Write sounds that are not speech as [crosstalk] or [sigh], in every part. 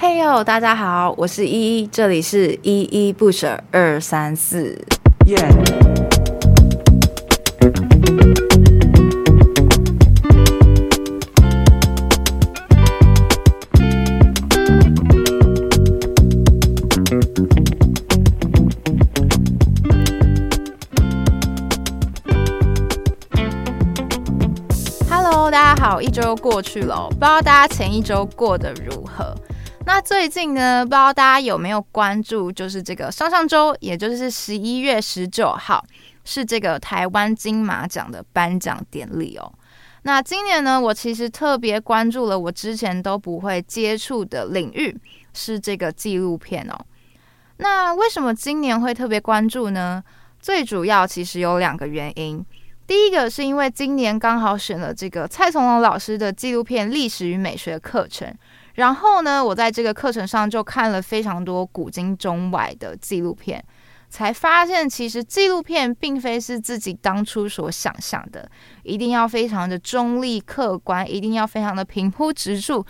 嘿呦，大家好，我是依依，这里是依依不舍二三四。耶。Hello，大家好，一周过去了，不知道大家前一周过得如何？那最近呢，不知道大家有没有关注，就是这个上上周，也就是十一月十九号，是这个台湾金马奖的颁奖典礼哦。那今年呢，我其实特别关注了我之前都不会接触的领域，是这个纪录片哦。那为什么今年会特别关注呢？最主要其实有两个原因。第一个是因为今年刚好选了这个蔡从龙老师的纪录片《历史与美学》课程。然后呢，我在这个课程上就看了非常多古今中外的纪录片，才发现其实纪录片并非是自己当初所想象的，一定要非常的中立客观，一定要非常的平铺直述，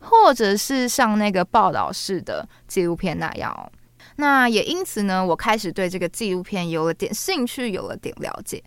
或者是像那个报道式的纪录片那样。那也因此呢，我开始对这个纪录片有了点兴趣，有了点了解。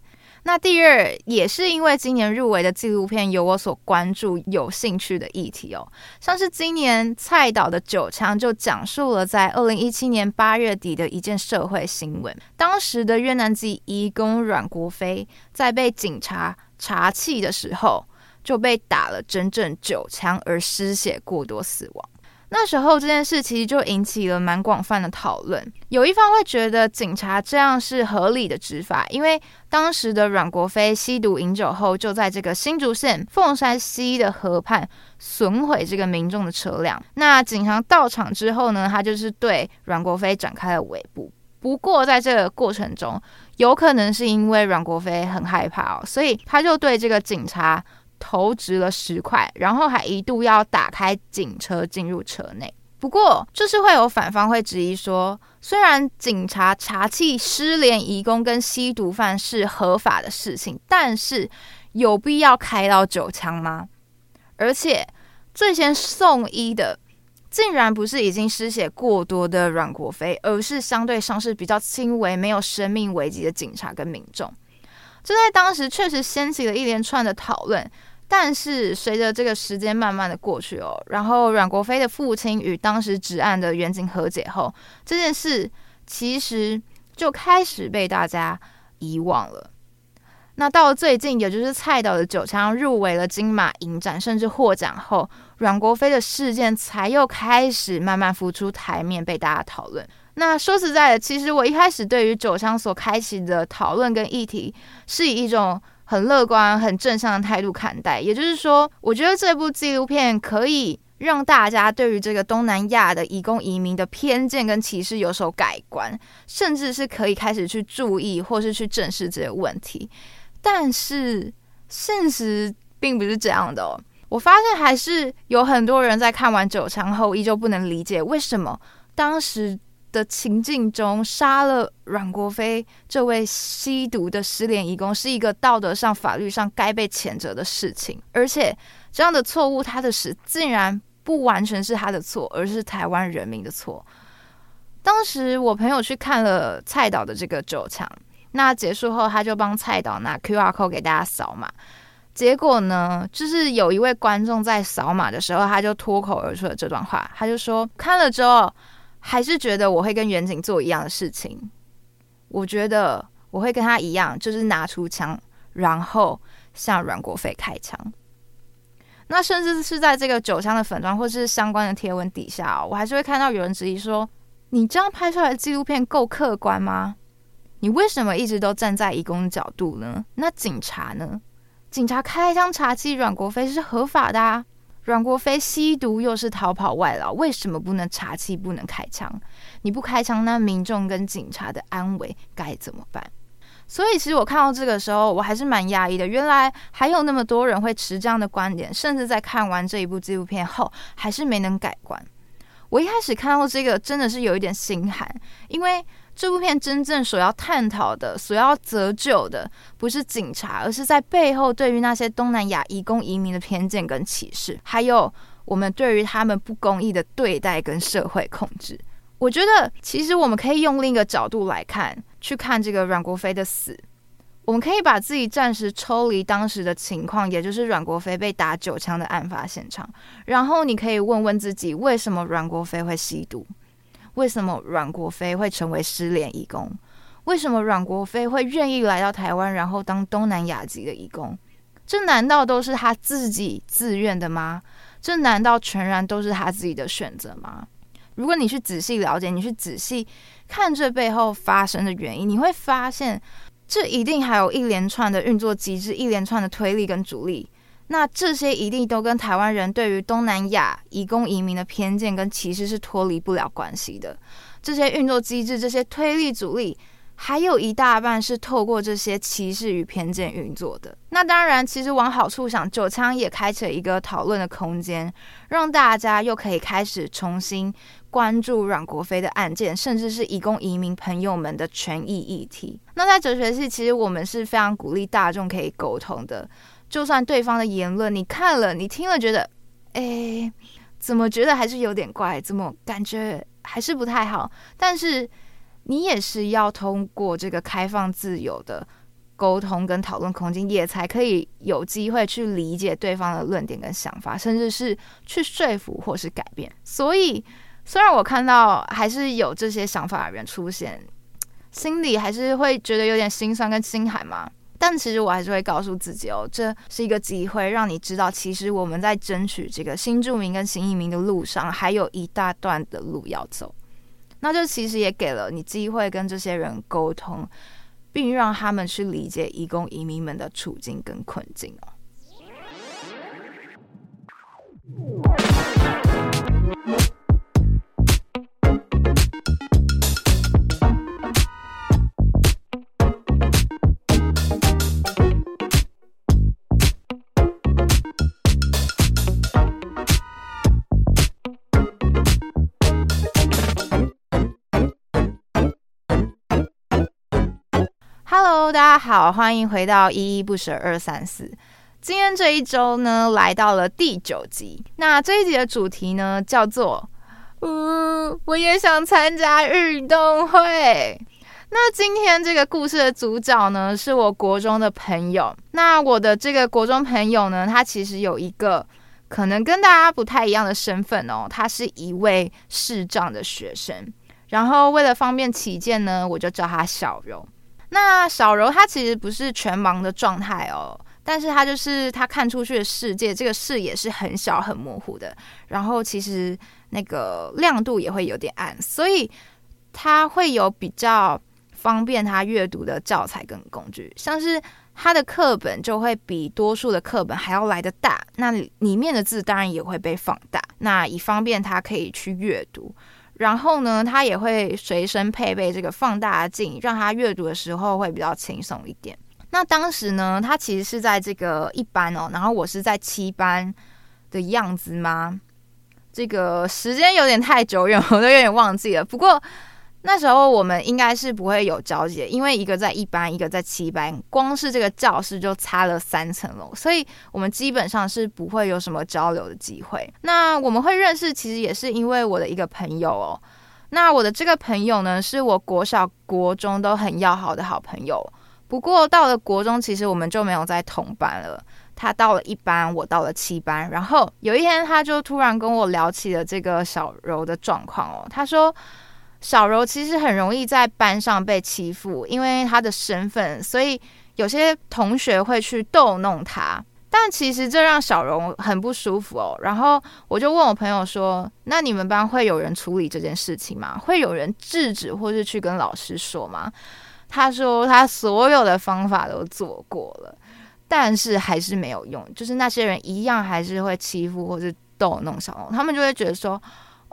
那第二也是因为今年入围的纪录片有我所关注、有兴趣的议题哦，像是今年蔡导的《九枪》就讲述了在二零一七年八月底的一件社会新闻，当时的越南籍移工阮国飞在被警察查缉的时候就被打了整整九枪而失血过多死亡。那时候这件事其实就引起了蛮广泛的讨论，有一方会觉得警察这样是合理的执法，因为当时的阮国飞吸毒饮酒后，就在这个新竹县凤山西的河畔损毁这个民众的车辆。那警察到场之后呢，他就是对阮国飞展开了围捕。不过在这个过程中，有可能是因为阮国飞很害怕哦，所以他就对这个警察。投掷了石块，然后还一度要打开警车进入车内。不过，就是会有反方会质疑说，虽然警察查缉失联移工跟吸毒犯是合法的事情，但是有必要开到九枪吗？而且最先送医的，竟然不是已经失血过多的阮国飞，而是相对伤势比较轻微、没有生命危机的警察跟民众。这在当时确实掀起了一连串的讨论。但是随着这个时间慢慢的过去哦，然后阮国飞的父亲与当时指案的员警和解后，这件事其实就开始被大家遗忘了。那到了最近，也就是蔡导的《九枪》入围了金马影展，甚至获奖后，阮国飞的事件才又开始慢慢浮出台面，被大家讨论。那说实在的，其实我一开始对于《九枪》所开启的讨论跟议题，是以一种。很乐观、很正向的态度看待，也就是说，我觉得这部纪录片可以让大家对于这个东南亚的移工移民的偏见跟歧视有所改观，甚至是可以开始去注意或是去正视这些问题。但是现实并不是这样的哦，我发现还是有很多人在看完九枪后，依旧不能理解为什么当时。的情境中杀了阮国飞这位吸毒的失联义工是一个道德上、法律上该被谴责的事情，而且这样的错误，他的死竟然不完全是他的错，而是台湾人民的错。当时我朋友去看了蔡导的这个九枪，那结束后他就帮蔡导拿 QR code 给大家扫码，结果呢，就是有一位观众在扫码的时候，他就脱口而出了这段话，他就说看了之后。还是觉得我会跟远景做一样的事情。我觉得我会跟他一样，就是拿出枪，然后向阮国飞开枪。那甚至是在这个九枪的粉专或是相关的贴文底下，我还是会看到有人质疑说：“你这样拍出来的纪录片够客观吗？你为什么一直都站在义工的角度呢？那警察呢？警察开枪查缉阮国飞是合法的啊。”阮国飞吸毒又是逃跑外劳，为什么不能查气、不能开枪？你不开枪，那民众跟警察的安危该怎么办？所以，其实我看到这个时候，我还是蛮压抑的。原来还有那么多人会持这样的观点，甚至在看完这一部纪录片后，还是没能改观。我一开始看到这个，真的是有一点心寒，因为。这部片真正所要探讨的、所要责救的，不是警察，而是在背后对于那些东南亚移工移民的偏见跟歧视，还有我们对于他们不公义的对待跟社会控制。我觉得，其实我们可以用另一个角度来看，去看这个阮国飞的死。我们可以把自己暂时抽离当时的情况，也就是阮国飞被打九枪的案发现场。然后，你可以问问自己，为什么阮国飞会吸毒？为什么阮国飞会成为失联义工？为什么阮国飞会愿意来到台湾，然后当东南亚籍的义工？这难道都是他自己自愿的吗？这难道全然都是他自己的选择吗？如果你去仔细了解，你去仔细看这背后发生的原因，你会发现，这一定还有一连串的运作机制，一连串的推力跟阻力。那这些一定都跟台湾人对于东南亚移工移民的偏见跟歧视是脱离不了关系的。这些运作机制，这些推力阻力。还有一大半是透过这些歧视与偏见运作的。那当然，其实往好处想，九枪也开启了一个讨论的空间，让大家又可以开始重新关注阮国飞的案件，甚至是移工移民朋友们的权益议题。那在哲学系，其实我们是非常鼓励大众可以沟通的，就算对方的言论你看了、你听了，觉得，哎，怎么觉得还是有点怪，怎么感觉还是不太好，但是。你也是要通过这个开放自由的沟通跟讨论空间，也才可以有机会去理解对方的论点跟想法，甚至是去说服或是改变。所以，虽然我看到还是有这些想法的人出现，心里还是会觉得有点心酸跟心寒嘛。但其实我还是会告诉自己哦，这是一个机会，让你知道，其实我们在争取这个新住民跟新移民的路上，还有一大段的路要走。那就其实也给了你机会跟这些人沟通，并让他们去理解移工移民们的处境跟困境哦。大家好，欢迎回到依依不舍二三四。今天这一周呢，来到了第九集。那这一集的主题呢，叫做“嗯，我也想参加运动会”。那今天这个故事的主角呢，是我国中的朋友。那我的这个国中朋友呢，他其实有一个可能跟大家不太一样的身份哦，他是一位视障的学生。然后为了方便起见呢，我就叫他小柔。那小柔她其实不是全盲的状态哦，但是她就是她看出去的世界，这个视野是很小很模糊的，然后其实那个亮度也会有点暗，所以她会有比较方便她阅读的教材跟工具，像是她的课本就会比多数的课本还要来得大，那里面的字当然也会被放大，那以方便她可以去阅读。然后呢，他也会随身配备这个放大镜，让他阅读的时候会比较轻松一点。那当时呢，他其实是在这个一班哦，然后我是在七班的样子吗？这个时间有点太久远，我都有点忘记了。不过。那时候我们应该是不会有交集，因为一个在一班，一个在七班，光是这个教室就差了三层楼，所以我们基本上是不会有什么交流的机会。那我们会认识，其实也是因为我的一个朋友哦。那我的这个朋友呢，是我国小、国中都很要好的好朋友。不过到了国中，其实我们就没有在同班了。他到了一班，我到了七班。然后有一天，他就突然跟我聊起了这个小柔的状况哦。他说。小柔其实很容易在班上被欺负，因为她的身份，所以有些同学会去逗弄她。但其实这让小柔很不舒服哦。然后我就问我朋友说：“那你们班会有人处理这件事情吗？会有人制止或是去跟老师说吗？”他说他所有的方法都做过了，但是还是没有用。就是那些人一样还是会欺负或是逗弄小柔，他们就会觉得说。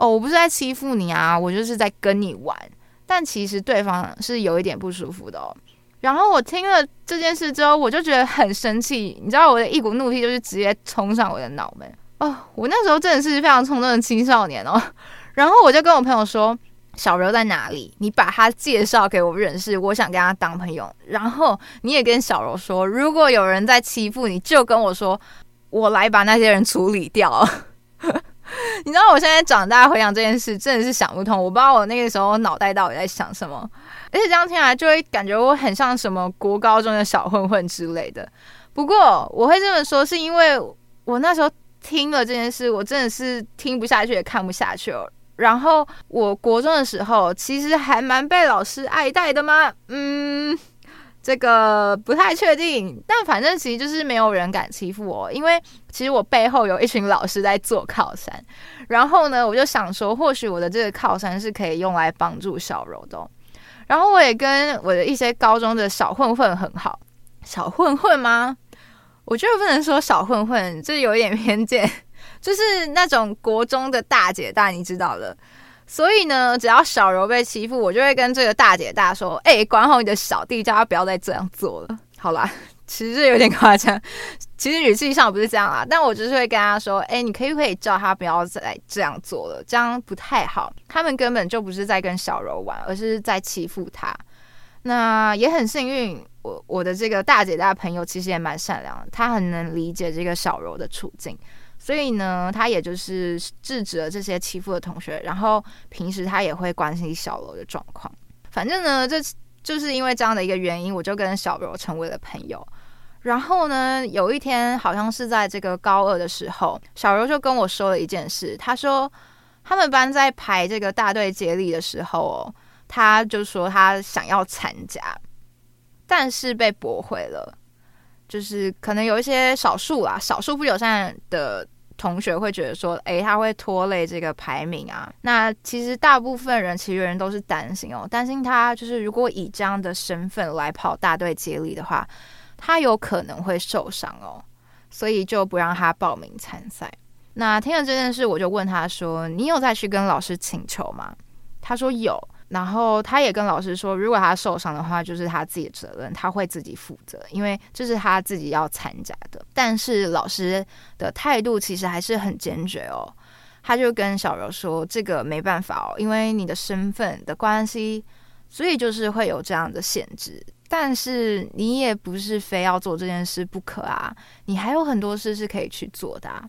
哦，我不是在欺负你啊，我就是在跟你玩。但其实对方是有一点不舒服的哦。然后我听了这件事之后，我就觉得很生气。你知道我的一股怒气就是直接冲上我的脑门。哦，我那时候真的是非常冲动的青少年哦。[laughs] 然后我就跟我朋友说：“小柔在哪里？你把他介绍给我认识，我想跟他当朋友。然后你也跟小柔说，如果有人在欺负你，就跟我说，我来把那些人处理掉。” [laughs] 你知道我现在长大回想这件事，真的是想不通。我不知道我那个时候脑袋到底在想什么，而且这样听来就会感觉我很像什么国高中的小混混之类的。不过我会这么说，是因为我那时候听了这件事，我真的是听不下去，也看不下去了。然后我国中的时候，其实还蛮被老师爱戴的嘛。嗯。这个不太确定，但反正其实就是没有人敢欺负我，因为其实我背后有一群老师在做靠山。然后呢，我就想说，或许我的这个靠山是可以用来帮助小柔的。然后我也跟我的一些高中的小混混很好，小混混吗？[laughs] 我觉得不能说小混混，这有一点偏见，[laughs] 就是那种国中的大姐大，你知道的。所以呢，只要小柔被欺负，我就会跟这个大姐大说：“哎、管好你的小弟，叫他不要再这样做了。”好啦，其实这有点夸张，其实语气上不是这样啊，但我就是会跟他说：“哎、你可以不可以叫他不要再这样做了？这样不太好。他们根本就不是在跟小柔玩，而是在欺负他。那也很幸运，我我的这个大姐大朋友其实也蛮善良的，他很能理解这个小柔的处境。”所以呢，他也就是制止了这些欺负的同学，然后平时他也会关心小柔的状况。反正呢，这就是因为这样的一个原因，我就跟小柔成为了朋友。然后呢，有一天好像是在这个高二的时候，小柔就跟我说了一件事。他说他们班在排这个大队接力的时候哦，他就说他想要参加，但是被驳回了。就是可能有一些少数啊，少数不友善的同学会觉得说，诶，他会拖累这个排名啊。那其实大部分人，其余人都是担心哦，担心他就是如果以这样的身份来跑大队接力的话，他有可能会受伤哦，所以就不让他报名参赛。那听了这件事，我就问他说：“你有再去跟老师请求吗？”他说有。然后他也跟老师说，如果他受伤的话，就是他自己的责任，他会自己负责，因为这是他自己要参加的。但是老师的态度其实还是很坚决哦，他就跟小柔说，这个没办法哦，因为你的身份的关系，所以就是会有这样的限制。但是你也不是非要做这件事不可啊，你还有很多事是可以去做的啊。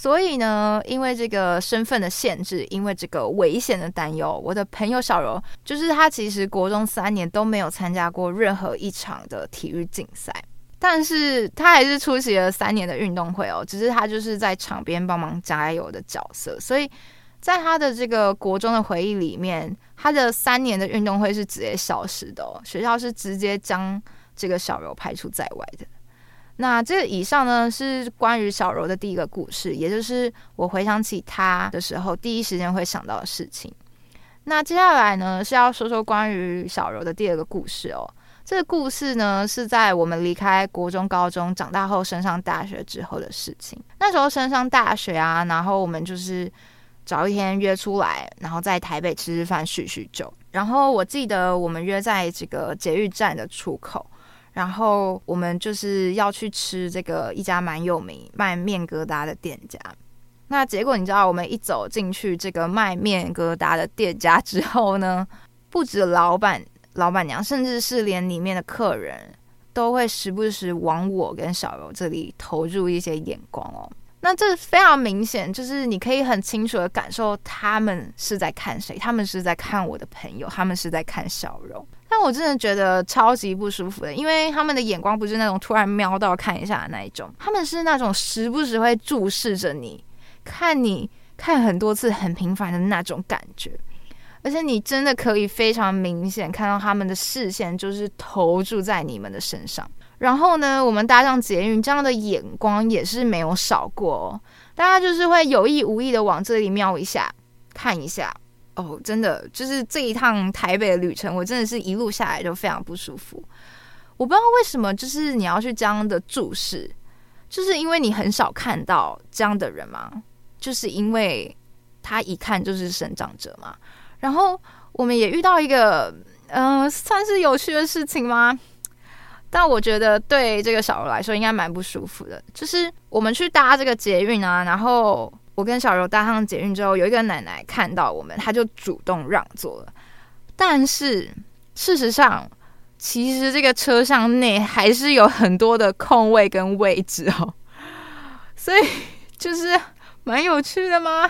所以呢，因为这个身份的限制，因为这个危险的担忧，我的朋友小柔，就是他其实国中三年都没有参加过任何一场的体育竞赛，但是他还是出席了三年的运动会哦，只是他就是在场边帮忙加油的角色，所以在他的这个国中的回忆里面，他的三年的运动会是直接消失的哦，学校是直接将这个小柔排除在外的。那这以上呢，是关于小柔的第一个故事，也就是我回想起她的时候，第一时间会想到的事情。那接下来呢，是要说说关于小柔的第二个故事哦。这个故事呢，是在我们离开国中、高中，长大后升上大学之后的事情。那时候升上大学啊，然后我们就是找一天约出来，然后在台北吃吃饭、叙叙旧。然后我记得我们约在这个捷运站的出口。然后我们就是要去吃这个一家蛮有名卖面疙瘩的店家。那结果你知道，我们一走进去这个卖面疙瘩的店家之后呢，不止老板、老板娘，甚至是连里面的客人，都会时不时往我跟小柔这里投入一些眼光哦。那这非常明显，就是你可以很清楚的感受，他们是在看谁？他们是在看我的朋友，他们是在看小柔。但我真的觉得超级不舒服的，因为他们的眼光不是那种突然瞄到看一下的那一种，他们是那种时不时会注视着你，看你看很多次，很频繁的那种感觉。而且你真的可以非常明显看到他们的视线就是投注在你们的身上。然后呢，我们搭上捷运，这样的眼光也是没有少过哦。大家就是会有意无意的往这里瞄一下，看一下。哦，真的就是这一趟台北的旅程，我真的是一路下来就非常不舒服。我不知道为什么，就是你要去这样的注视，就是因为你很少看到这样的人吗？就是因为他一看就是生长者嘛。然后我们也遇到一个，嗯、算是有趣的事情吗？但我觉得对这个小柔来说应该蛮不舒服的，就是我们去搭这个捷运啊，然后。我跟小柔搭上捷运之后，有一个奶奶看到我们，她就主动让座了。但是事实上，其实这个车厢内还是有很多的空位跟位置哦，所以就是蛮有趣的吗？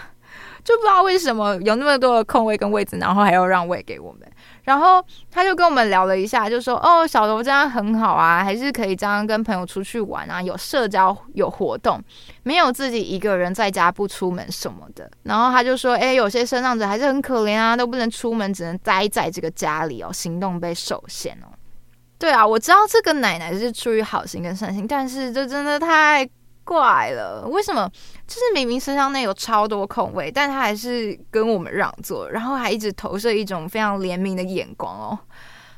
就不知道为什么有那么多的空位跟位置，然后还要让位给我们。然后他就跟我们聊了一下，就说：“哦，小柔这样很好啊，还是可以这样跟朋友出去玩啊，有社交，有活动，没有自己一个人在家不出门什么的。”然后他就说：“哎，有些身障者还是很可怜啊，都不能出门，只能待在这个家里哦，行动被受限哦。”对啊，我知道这个奶奶是出于好心跟善心，但是这真的太……怪了，为什么？就是明明车厢内有超多空位，但他还是跟我们让座，然后还一直投射一种非常怜悯的眼光哦。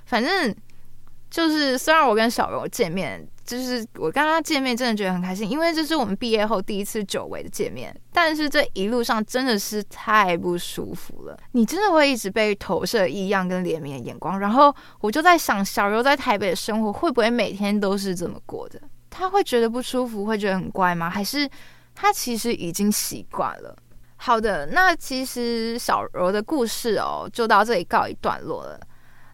反正就是，虽然我跟小柔见面，就是我跟他见面真的觉得很开心，因为这是我们毕业后第一次久违的见面。但是这一路上真的是太不舒服了，你真的会一直被投射异样跟怜悯的眼光。然后我就在想，小柔在台北的生活会不会每天都是这么过的？他会觉得不舒服，会觉得很怪吗？还是他其实已经习惯了？好的，那其实小柔的故事哦，就到这里告一段落了。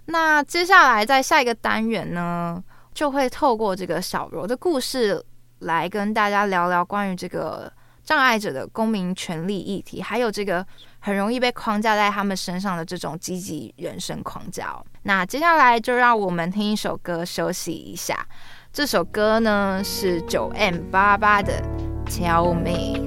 那接下来在下一个单元呢，就会透过这个小柔的故事来跟大家聊聊关于这个障碍者的公民权利议题，还有这个很容易被框架在他们身上的这种积极人生框架。那接下来就让我们听一首歌休息一下。这首歌呢是九 M 八八的《Tell Me》。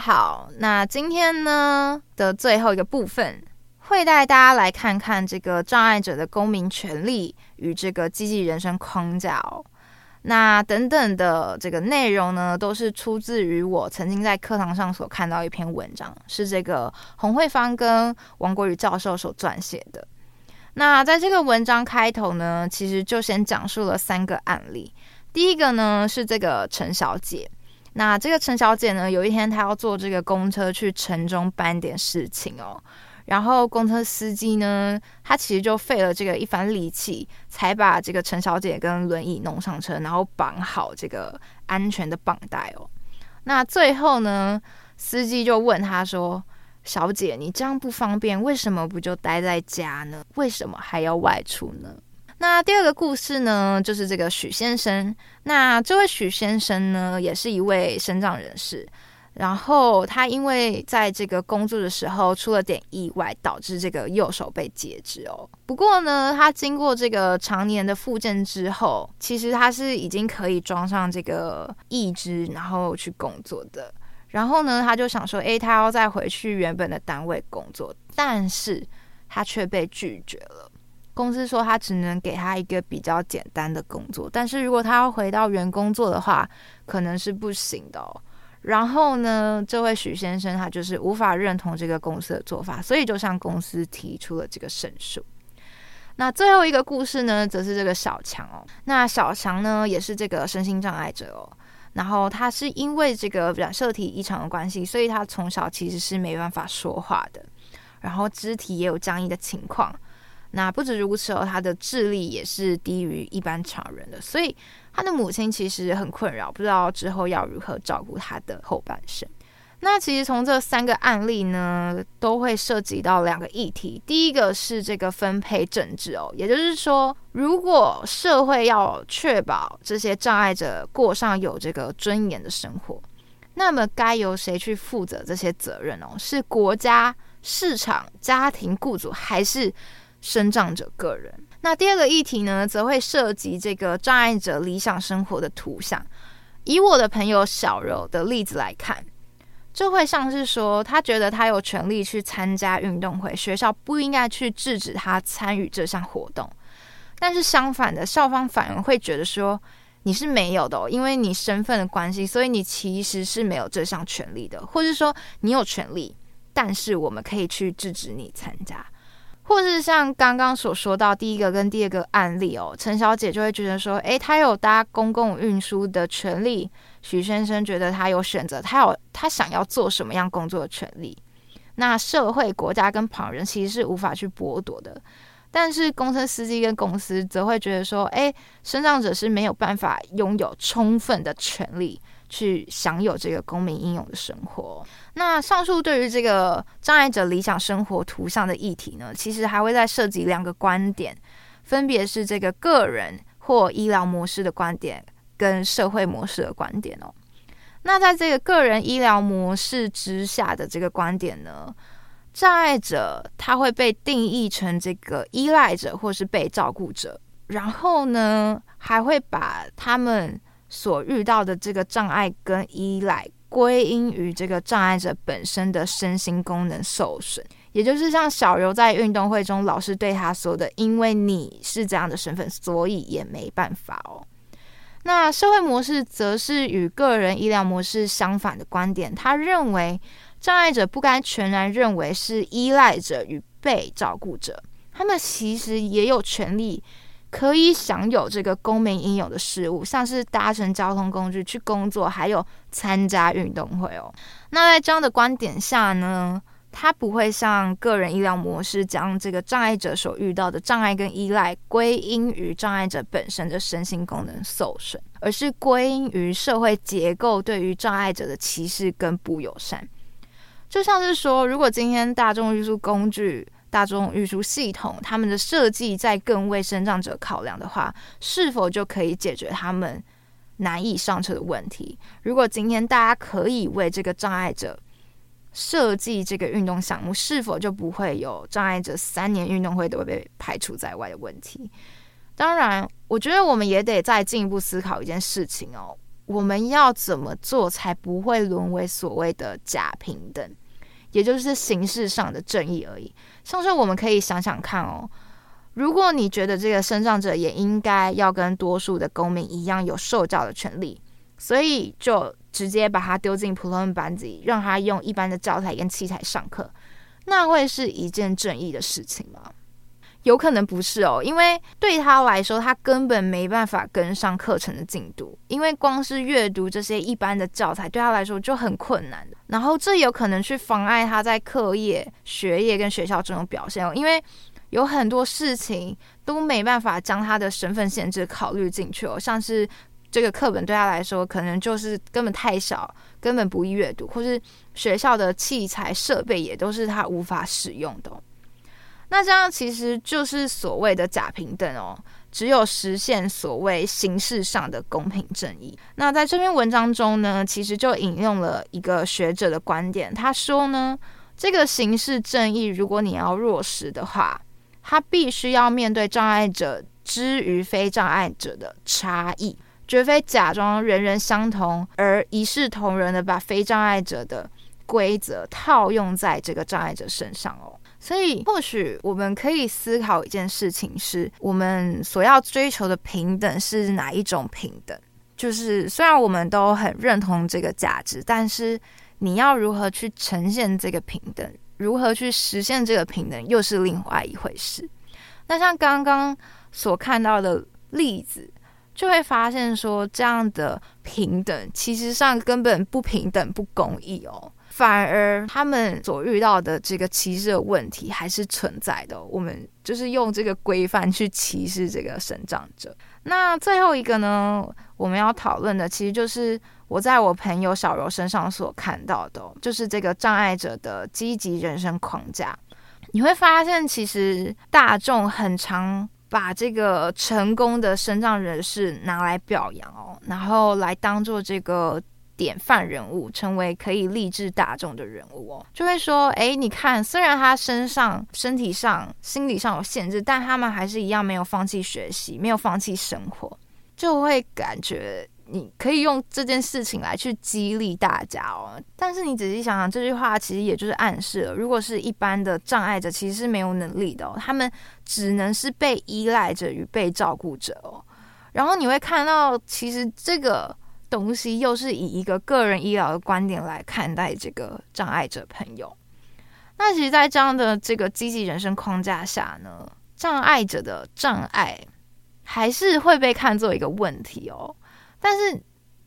好，那今天呢的最后一个部分，会带大家来看看这个障碍者的公民权利与这个积极人生框架哦。那等等的这个内容呢，都是出自于我曾经在课堂上所看到一篇文章，是这个洪慧芳跟王国宇教授所撰写的。那在这个文章开头呢，其实就先讲述了三个案例。第一个呢是这个陈小姐，那这个陈小姐呢，有一天她要坐这个公车去城中办点事情哦。然后公车司机呢，他其实就费了这个一番力气，才把这个陈小姐跟轮椅弄上车，然后绑好这个安全的绑带哦。那最后呢，司机就问他说：“小姐，你这样不方便，为什么不就待在家呢？为什么还要外出呢？”那第二个故事呢，就是这个许先生。那这位许先生呢，也是一位身障人士。然后他因为在这个工作的时候出了点意外，导致这个右手被截肢哦。不过呢，他经过这个常年的复健之后，其实他是已经可以装上这个义肢，然后去工作的。然后呢，他就想说，诶，他要再回去原本的单位工作，但是他却被拒绝了。公司说他只能给他一个比较简单的工作，但是如果他要回到原工作的话，可能是不行的哦。然后呢，这位许先生他就是无法认同这个公司的做法，所以就向公司提出了这个申诉。那最后一个故事呢，则是这个小强哦。那小强呢，也是这个身心障碍者哦。然后他是因为这个染色体异常的关系，所以他从小其实是没办法说话的，然后肢体也有僵硬的情况。那不止如此哦，他的智力也是低于一般常人的，所以他的母亲其实很困扰，不知道之后要如何照顾他的后半生。那其实从这三个案例呢，都会涉及到两个议题。第一个是这个分配政治哦，也就是说，如果社会要确保这些障碍者过上有这个尊严的生活，那么该由谁去负责这些责任哦？是国家、市场、家庭、雇主，还是？生长者个人，那第二个议题呢，则会涉及这个障碍者理想生活的图像。以我的朋友小柔的例子来看，就会像是说，他觉得他有权利去参加运动会，学校不应该去制止他参与这项活动。但是相反的，校方反而会觉得说，你是没有的哦，因为你身份的关系，所以你其实是没有这项权利的，或是说你有权利，但是我们可以去制止你参加。或是像刚刚所说到第一个跟第二个案例哦，陈小姐就会觉得说，诶，她有搭公共运输的权利；许先生觉得他有选择，他有他想要做什么样工作的权利。那社会、国家跟旁人其实是无法去剥夺的，但是公车司机跟公司则会觉得说，诶，身障者是没有办法拥有充分的权利。去享有这个公民应有的生活。那上述对于这个障碍者理想生活图像的议题呢，其实还会再涉及两个观点，分别是这个个人或医疗模式的观点跟社会模式的观点哦。那在这个个人医疗模式之下的这个观点呢，障碍者他会被定义成这个依赖者或是被照顾者，然后呢还会把他们。所遇到的这个障碍跟依赖，归因于这个障碍者本身的身心功能受损，也就是像小柔在运动会中老师对他说的：“因为你是这样的身份，所以也没办法哦。”那社会模式则是与个人医疗模式相反的观点，他认为障碍者不该全然认为是依赖者与被照顾者，他们其实也有权利。可以享有这个公民应有的事物，像是搭乘交通工具去工作，还有参加运动会哦。那在这样的观点下呢，他不会像个人医疗模式将这个障碍者所遇到的障碍跟依赖归因于障碍者本身的身心功能受损，而是归因于社会结构对于障碍者的歧视跟不友善。就像是说，如果今天大众运输工具，大众运输系统，他们的设计在更为身障者考量的话，是否就可以解决他们难以上车的问题？如果今天大家可以为这个障碍者设计这个运动项目，是否就不会有障碍者三年运动会都会被排除在外的问题？当然，我觉得我们也得再进一步思考一件事情哦。我们要怎么做才不会沦为所谓的假平等，也就是形式上的正义而已。像是我们可以想想看哦，如果你觉得这个身障者也应该要跟多数的公民一样有受教的权利，所以就直接把他丢进普通班级，让他用一般的教材跟器材上课，那会是一件正义的事情吗？有可能不是哦，因为对他来说，他根本没办法跟上课程的进度，因为光是阅读这些一般的教材对他来说就很困难。然后这有可能去妨碍他在课业、学业跟学校这种表现哦，因为有很多事情都没办法将他的身份限制考虑进去哦，像是这个课本对他来说可能就是根本太小，根本不易阅读，或是学校的器材设备也都是他无法使用的。那这样其实就是所谓的假平等哦，只有实现所谓形式上的公平正义。那在这篇文章中呢，其实就引用了一个学者的观点，他说呢，这个形式正义如果你要落实的话，他必须要面对障碍者之于非障碍者的差异，绝非假装人人相同而一视同仁的把非障碍者的规则套用在这个障碍者身上哦。所以，或许我们可以思考一件事情：是我们所要追求的平等是哪一种平等？就是虽然我们都很认同这个价值，但是你要如何去呈现这个平等，如何去实现这个平等，又是另外一回事。那像刚刚所看到的例子，就会发现说，这样的平等其实上根本不平等、不公义哦。反而他们所遇到的这个歧视的问题还是存在的。我们就是用这个规范去歧视这个身障者。那最后一个呢，我们要讨论的其实就是我在我朋友小柔身上所看到的，就是这个障碍者的积极人生框架。你会发现，其实大众很常把这个成功的身障人士拿来表扬哦，然后来当做这个。典范人物，成为可以励志大众的人物哦，就会说，哎，你看，虽然他身上、身体上、心理上有限制，但他们还是一样没有放弃学习，没有放弃生活，就会感觉你可以用这件事情来去激励大家哦。但是你仔细想想，这句话其实也就是暗示了，如果是一般的障碍者，其实是没有能力的哦，他们只能是被依赖着与被照顾者哦。然后你会看到，其实这个。东西又是以一个个人医疗的观点来看待这个障碍者朋友。那其实，在这样的这个积极人生框架下呢，障碍者的障碍还是会被看作一个问题哦。但是，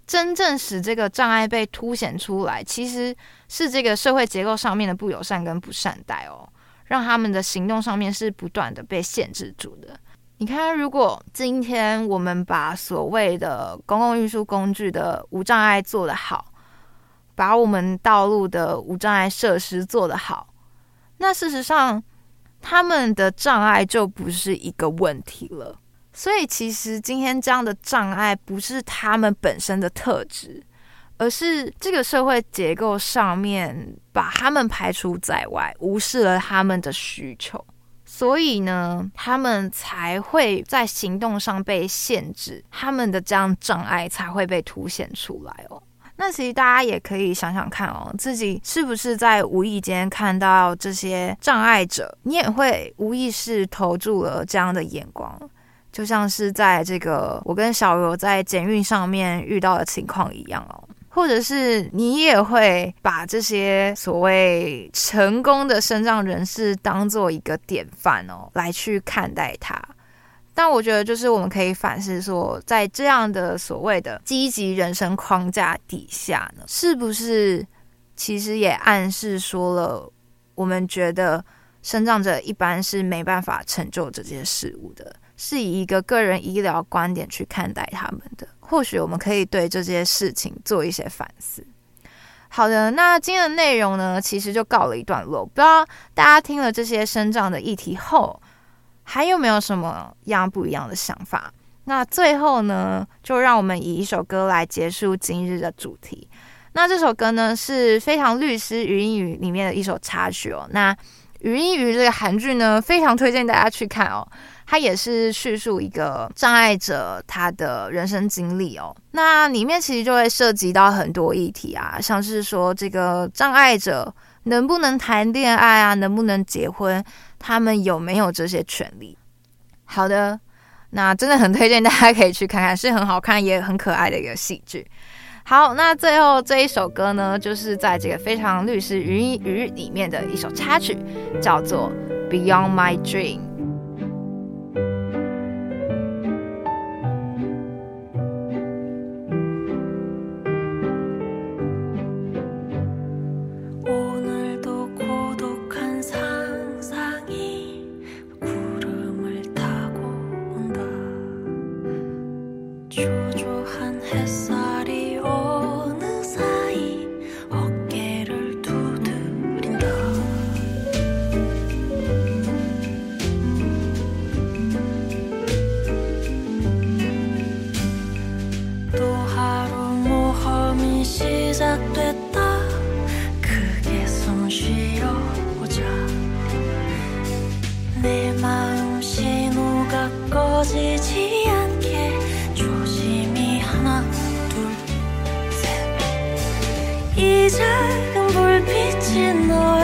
真正使这个障碍被凸显出来，其实是这个社会结构上面的不友善跟不善待哦，让他们的行动上面是不断的被限制住的。你看，如果今天我们把所谓的公共运输工具的无障碍做得好，把我们道路的无障碍设施做得好，那事实上他们的障碍就不是一个问题了。所以，其实今天这样的障碍不是他们本身的特质，而是这个社会结构上面把他们排除在外，无视了他们的需求。所以呢，他们才会在行动上被限制，他们的这样障碍才会被凸显出来哦。那其实大家也可以想想看哦，自己是不是在无意间看到这些障碍者，你也会无意识投注了这样的眼光，就像是在这个我跟小柔在捷运上面遇到的情况一样哦。或者是你也会把这些所谓成功的身障人士当做一个典范哦，来去看待他。但我觉得，就是我们可以反思说，在这样的所谓的积极人生框架底下呢，是不是其实也暗示说了，我们觉得身障者一般是没办法成就这些事物的，是以一个个人医疗观点去看待他们的。或许我们可以对这些事情做一些反思。好的，那今天的内容呢，其实就告了一段落。不知道大家听了这些身障的议题后，还有没有什么样不一样的想法？那最后呢，就让我们以一首歌来结束今日的主题。那这首歌呢，是非常律师语音语里面的一首插曲哦。那语音语这个韩剧呢，非常推荐大家去看哦。它也是叙述一个障碍者他的人生经历哦。那里面其实就会涉及到很多议题啊，像是说这个障碍者能不能谈恋爱啊，能不能结婚，他们有没有这些权利？好的，那真的很推荐大家可以去看看，是很好看也很可爱的一个戏剧。好，那最后这一首歌呢，就是在这个《非常律师禹英禑》里面的一首插曲，叫做《Beyond My Dream》。 이 작은 불빛이 널